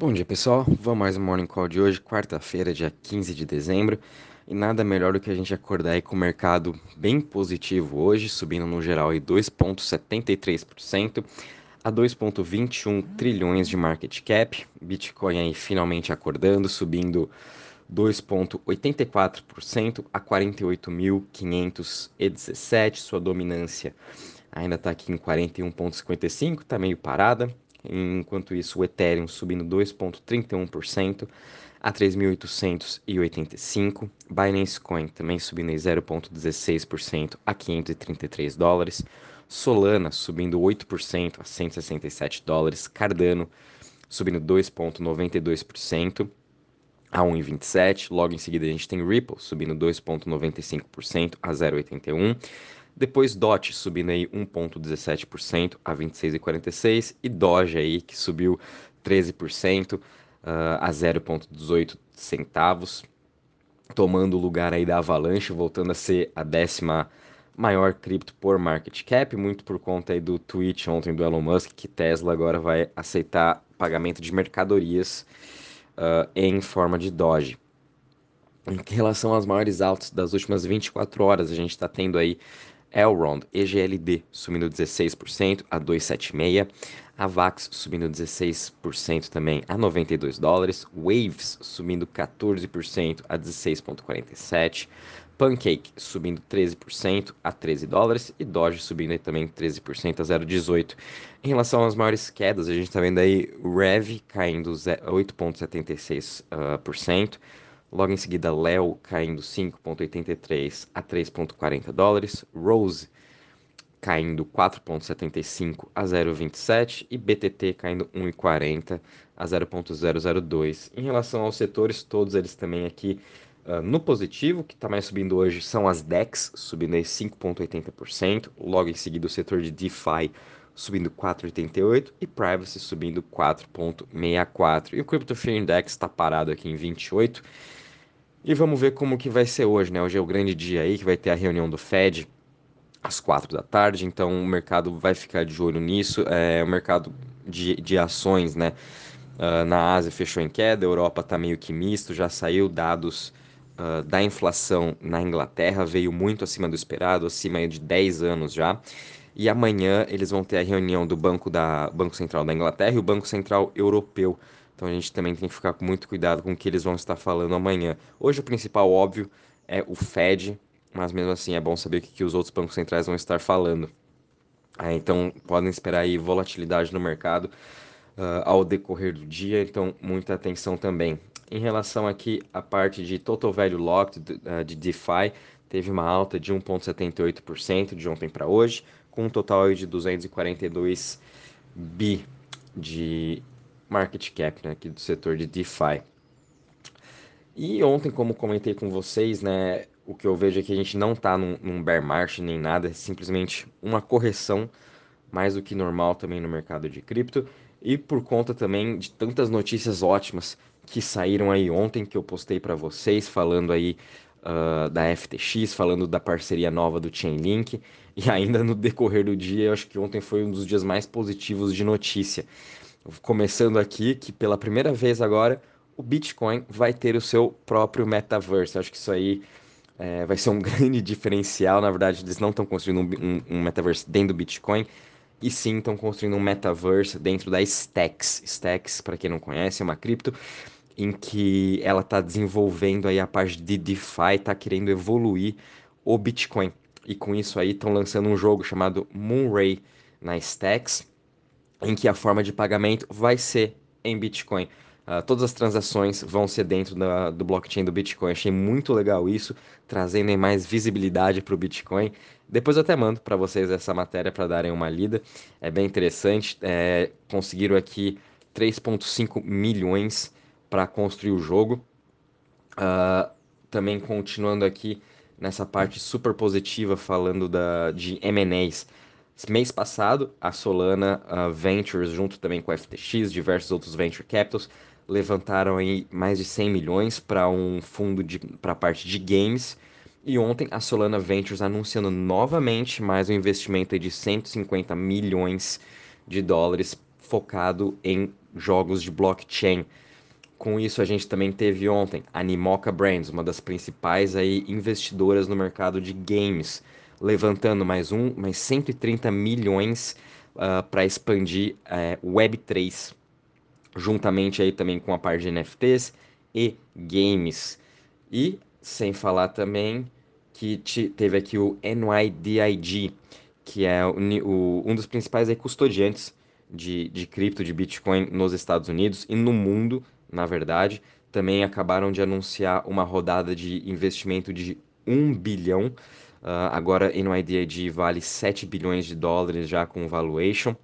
Bom dia pessoal, vamos mais um Morning Call de hoje, quarta-feira, dia 15 de dezembro. E nada melhor do que a gente acordar aí com o mercado bem positivo hoje, subindo no geral aí 2,73% a 2,21 trilhões de market cap. Bitcoin aí finalmente acordando, subindo 2,84% a 48.517. Sua dominância ainda está aqui em 41,55, está meio parada. Enquanto isso, o Ethereum subindo 2,31% a 3.885. Binance Coin também subindo 0,16% a 533 dólares. Solana subindo 8% a 167 dólares. Cardano subindo 2,92% a 1,27. Logo em seguida a gente tem Ripple subindo 2,95% a 0,81. Depois DOT subindo aí 1,17% a 26,46 e Doge aí que subiu 13% uh, ah, a 0,18 centavos, tomando o lugar aí da Avalanche, voltando a ser a décima maior cripto por market cap, muito por conta aí do tweet ontem do Elon Musk que Tesla agora vai aceitar pagamento de mercadorias uh, em forma de Doge. Em relação às maiores altas das últimas 24 horas, a gente está tendo aí Elrond, EGLD, subindo 16% a 276. A Vax subindo 16% também a 92 dólares. Waves subindo 14% a 16,47. Pancake subindo 13% a 13 dólares e Doge subindo também 13% a 0,18. Em relação às maiores quedas, a gente está vendo aí Rev caindo 8,76%. Uh, Logo em seguida, Léo caindo 5,83 a 3,40 dólares. Rose caindo 4,75 a 0,27 e BTT caindo 1,40 a 0,002. Em relação aos setores, todos eles também aqui uh, no positivo, que está mais subindo hoje são as DEX, subindo aí 5,80%. Logo em seguida, o setor de DeFi subindo 4,88 e Privacy subindo 4,64. E o Crypto Fear Index está parado aqui em 28 e vamos ver como que vai ser hoje, né? Hoje é o grande dia aí que vai ter a reunião do Fed às quatro da tarde, então o mercado vai ficar de olho nisso. É, o mercado de, de ações, né? Uh, na Ásia fechou em queda, a Europa está meio que misto, já saiu dados uh, da inflação na Inglaterra, veio muito acima do esperado, acima de 10 anos já. E amanhã eles vão ter a reunião do Banco, da, Banco Central da Inglaterra e o Banco Central Europeu então a gente também tem que ficar com muito cuidado com o que eles vão estar falando amanhã. Hoje o principal, óbvio, é o Fed, mas mesmo assim é bom saber o que, que os outros bancos centrais vão estar falando. É, então podem esperar aí volatilidade no mercado uh, ao decorrer do dia, então muita atenção também. Em relação aqui à parte de Total Value Locked uh, de DeFi, teve uma alta de 1,78% de ontem para hoje, com um total de 242 bi de market cap né, aqui do setor de DeFi. E ontem, como comentei com vocês, né, o que eu vejo é que a gente não está num, num bear market nem nada, é simplesmente uma correção mais do que normal também no mercado de cripto. E por conta também de tantas notícias ótimas que saíram aí ontem, que eu postei para vocês, falando aí uh, da FTX, falando da parceria nova do Chainlink. E ainda no decorrer do dia, eu acho que ontem foi um dos dias mais positivos de notícia começando aqui que pela primeira vez agora o Bitcoin vai ter o seu próprio metaverso. Acho que isso aí é, vai ser um grande diferencial. Na verdade, eles não estão construindo um, um, um, metaverso dentro do Bitcoin, e sim estão construindo um metaverso dentro da Stacks. Stacks, para quem não conhece, é uma cripto em que ela está desenvolvendo aí a parte de DeFi, está querendo evoluir o Bitcoin. E com isso aí estão lançando um jogo chamado Moonray na Stacks, em que a forma de pagamento vai ser em Bitcoin. Uh, todas as transações vão ser dentro da, do blockchain do Bitcoin. Achei muito legal isso, trazendo mais visibilidade para o Bitcoin. Depois eu até mando para vocês essa matéria para darem uma lida. É bem interessante. É, conseguiram aqui 3,5 milhões para construir o jogo. Uh, também continuando aqui nessa parte super positiva, falando da, de M&As. Mês passado, a Solana uh, Ventures, junto também com a FTX, diversos outros venture capitals, levantaram aí mais de 100 milhões para um fundo para a parte de games. E ontem a Solana Ventures anunciando novamente mais um investimento de 150 milhões de dólares focado em jogos de blockchain. Com isso, a gente também teve ontem a Nimoca Brands, uma das principais aí investidoras no mercado de games, levantando mais um, mais 130 milhões uh, para expandir uh, Web3, juntamente aí também com a parte de NFTs e games. E sem falar também que teve aqui o NYDIG, que é o, o, um dos principais aí, custodiantes de, de cripto, de Bitcoin nos Estados Unidos e no mundo, na verdade. Também acabaram de anunciar uma rodada de investimento de 1 bilhão. Uh, agora, NYDIG vale 7 bilhões de dólares já com valuation.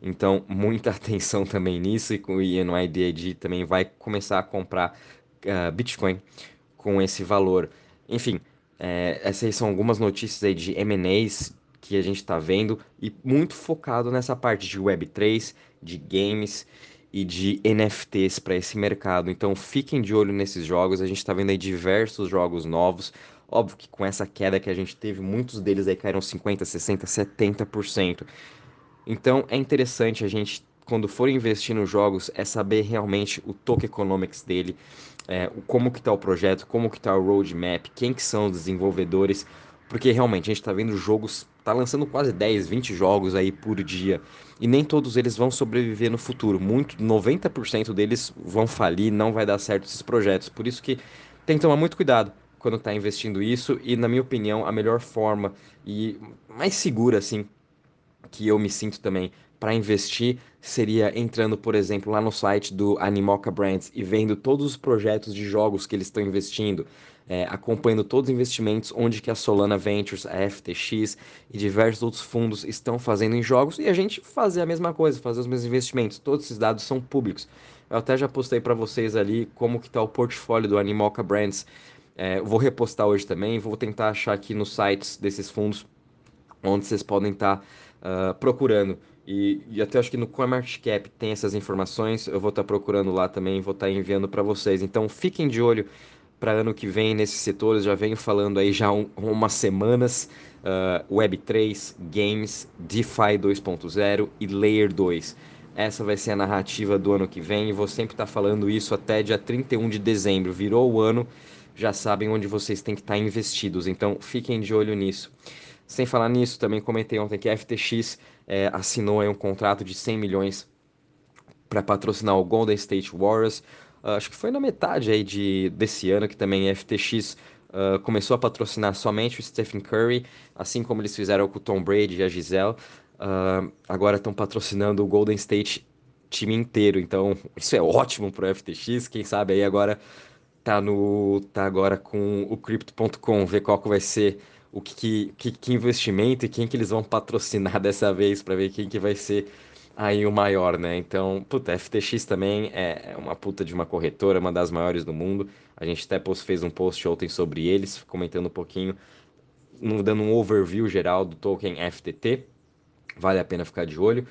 Então, muita atenção também nisso. E o NYDIG também vai começar a comprar uh, Bitcoin com esse valor. Enfim, é, essas são algumas notícias aí de M&As que a gente está vendo e muito focado nessa parte de Web3, de games e de NFTs para esse mercado. Então fiquem de olho nesses jogos. A gente está vendo aí diversos jogos novos. Óbvio que com essa queda que a gente teve, muitos deles aí caíram 50, 60, 70%. Então é interessante a gente, quando for investir nos jogos, é saber realmente o token economics dele, é, como que está o projeto, como que está o roadmap, quem que são os desenvolvedores, porque realmente a gente está vendo jogos, está lançando quase 10, 20 jogos aí por dia, e nem todos eles vão sobreviver no futuro, muito, 90% deles vão falir, não vai dar certo esses projetos, por isso que tem que tomar muito cuidado quando está investindo isso, e na minha opinião, a melhor forma e mais segura, assim, que eu me sinto também para investir seria entrando, por exemplo, lá no site do Animoca Brands e vendo todos os projetos de jogos que eles estão investindo, é, acompanhando todos os investimentos, onde que a Solana Ventures, a FTX e diversos outros fundos estão fazendo em jogos e a gente fazer a mesma coisa, fazer os mesmos investimentos. Todos esses dados são públicos. Eu até já postei para vocês ali como que está o portfólio do Animoca Brands. É, vou repostar hoje também, vou tentar achar aqui nos sites desses fundos onde vocês podem estar tá, uh, procurando. E, e, até acho que no CoinMarketCap tem essas informações, eu vou estar tá procurando lá também, vou estar tá enviando para vocês. Então fiquem de olho para ano que vem nesses setores, já venho falando aí já um, umas semanas, uh, Web3, Games, DeFi 2.0 e Layer 2. Essa vai ser a narrativa do ano que vem e vou sempre estar tá falando isso até dia 31 de dezembro. Virou o ano, já sabem onde vocês têm que estar tá investidos, então fiquem de olho nisso. Sem falar nisso, também comentei ontem que a FTX é, assinou um contrato de 100 milhões para patrocinar o Golden State Warriors. Uh, acho que foi na metade aí de, desse ano que também a FTX uh, começou a patrocinar somente o Stephen Curry, assim como eles fizeram com o Tom Brady e a Gisele. Uh, agora estão patrocinando o Golden State time inteiro, então isso é ótimo para o FTX. Quem sabe aí agora tá no tá agora com o Crypto.com, ver qual que vai ser o que, que, que, investimento e quem que eles vão patrocinar dessa vez para ver quem que vai ser aí o maior, né? Então, puta, FTX também é, é uma puta de uma corretora, uma das maiores do mundo. A gente até fez um post ontem sobre eles, comentando um pouquinho, dando um overview geral do token FTT. Vale a pena ficar de olho.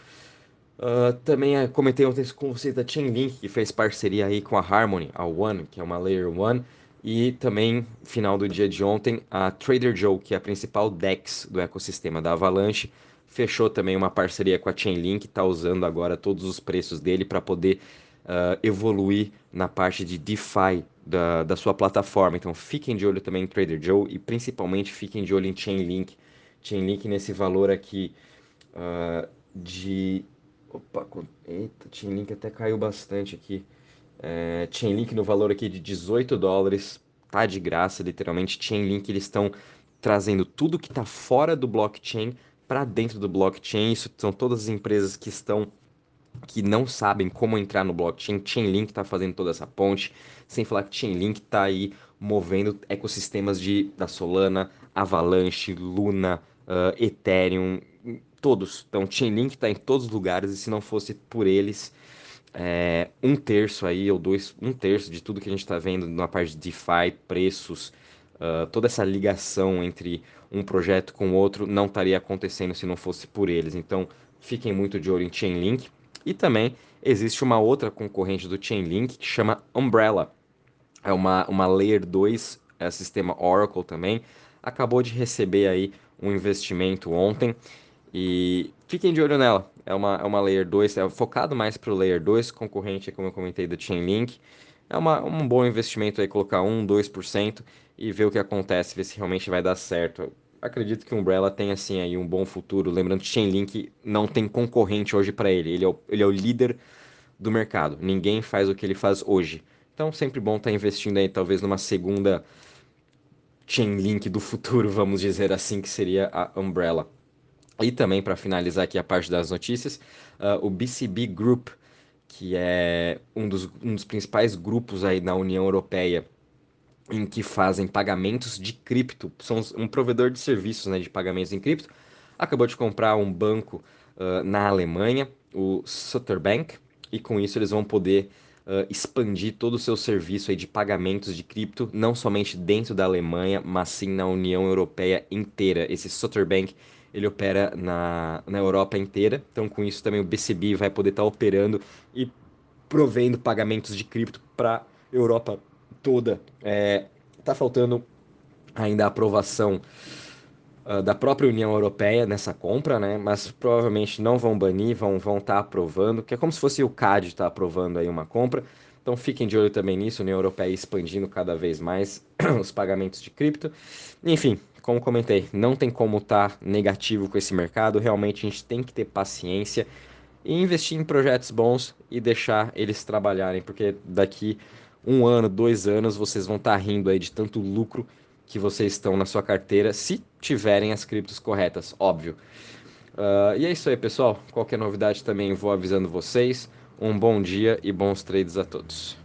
Uh, também uh, comentei ontem com vocês da Chainlink, que fez parceria aí com a Harmony, a One, que é uma Layer One. E também, final do dia de ontem, a Trader Joe, que é a principal DEX do ecossistema da Avalanche, fechou também uma parceria com a Chainlink, está usando agora todos os preços dele para poder uh, evoluir na parte de DeFi da, da sua plataforma. Então fiquem de olho também em Trader Joe e principalmente fiquem de olho em Chainlink. Chainlink nesse valor aqui uh, de... Opa, eita, Chainlink até caiu bastante aqui. É, Chainlink no valor aqui de 18 dólares, tá de graça, literalmente. Chainlink eles estão trazendo tudo que está fora do blockchain para dentro do blockchain. Isso são todas as empresas que estão que não sabem como entrar no blockchain. Chainlink está fazendo toda essa ponte. Sem falar que Chainlink está aí movendo ecossistemas de da Solana, Avalanche, Luna, uh, Ethereum, todos. Então Chainlink está em todos os lugares e se não fosse por eles é, um terço aí, ou dois, um terço de tudo que a gente está vendo na parte de DeFi, preços, uh, toda essa ligação entre um projeto com o outro não estaria acontecendo se não fosse por eles. Então, fiquem muito de olho em Chainlink. E também existe uma outra concorrente do Chainlink que chama Umbrella. É uma, uma Layer 2, é sistema Oracle também. Acabou de receber aí um investimento ontem E fiquem de olho nela. É uma, é uma Layer 2, é focado mais para o Layer 2, concorrente, como eu comentei, do Chainlink. É uma, um bom investimento aí colocar 1, 2% e ver o que acontece, ver se realmente vai dar certo. Acredito que o Umbrella tem assim aí um bom futuro. Lembrando que Chainlink não tem concorrente hoje para ele. Ele é, o, ele é o líder do mercado. Ninguém faz o que ele faz hoje. Então, sempre bom estar tá investindo aí talvez numa segunda Chainlink do futuro, vamos dizer assim, que seria a Umbrella. E também, para finalizar aqui a parte das notícias, uh, o BCB Group, que é um dos, um dos principais grupos aí na União Europeia em que fazem pagamentos de cripto, são um provedor de serviços né, de pagamentos em cripto, acabou de comprar um banco uh, na Alemanha, o Sutterbank, e com isso eles vão poder uh, expandir todo o seu serviço aí de pagamentos de cripto, não somente dentro da Alemanha, mas sim na União Europeia inteira. Esse Sutterbank ele opera na, na Europa inteira, então com isso também o BCB vai poder estar tá operando e provendo pagamentos de cripto para Europa toda. É, tá faltando ainda a aprovação uh, da própria União Europeia nessa compra, né? Mas provavelmente não vão banir, vão vão estar tá aprovando, que é como se fosse o CAD estar tá aprovando aí uma compra. Então fiquem de olho também nisso, a União Europeia expandindo cada vez mais os pagamentos de cripto. Enfim, como comentei, não tem como estar tá negativo com esse mercado, realmente a gente tem que ter paciência e investir em projetos bons e deixar eles trabalharem, porque daqui um ano, dois anos, vocês vão estar tá rindo aí de tanto lucro que vocês estão na sua carteira, se tiverem as criptos corretas, óbvio. Uh, e é isso aí, pessoal. Qualquer novidade também vou avisando vocês. Um bom dia e bons trades a todos.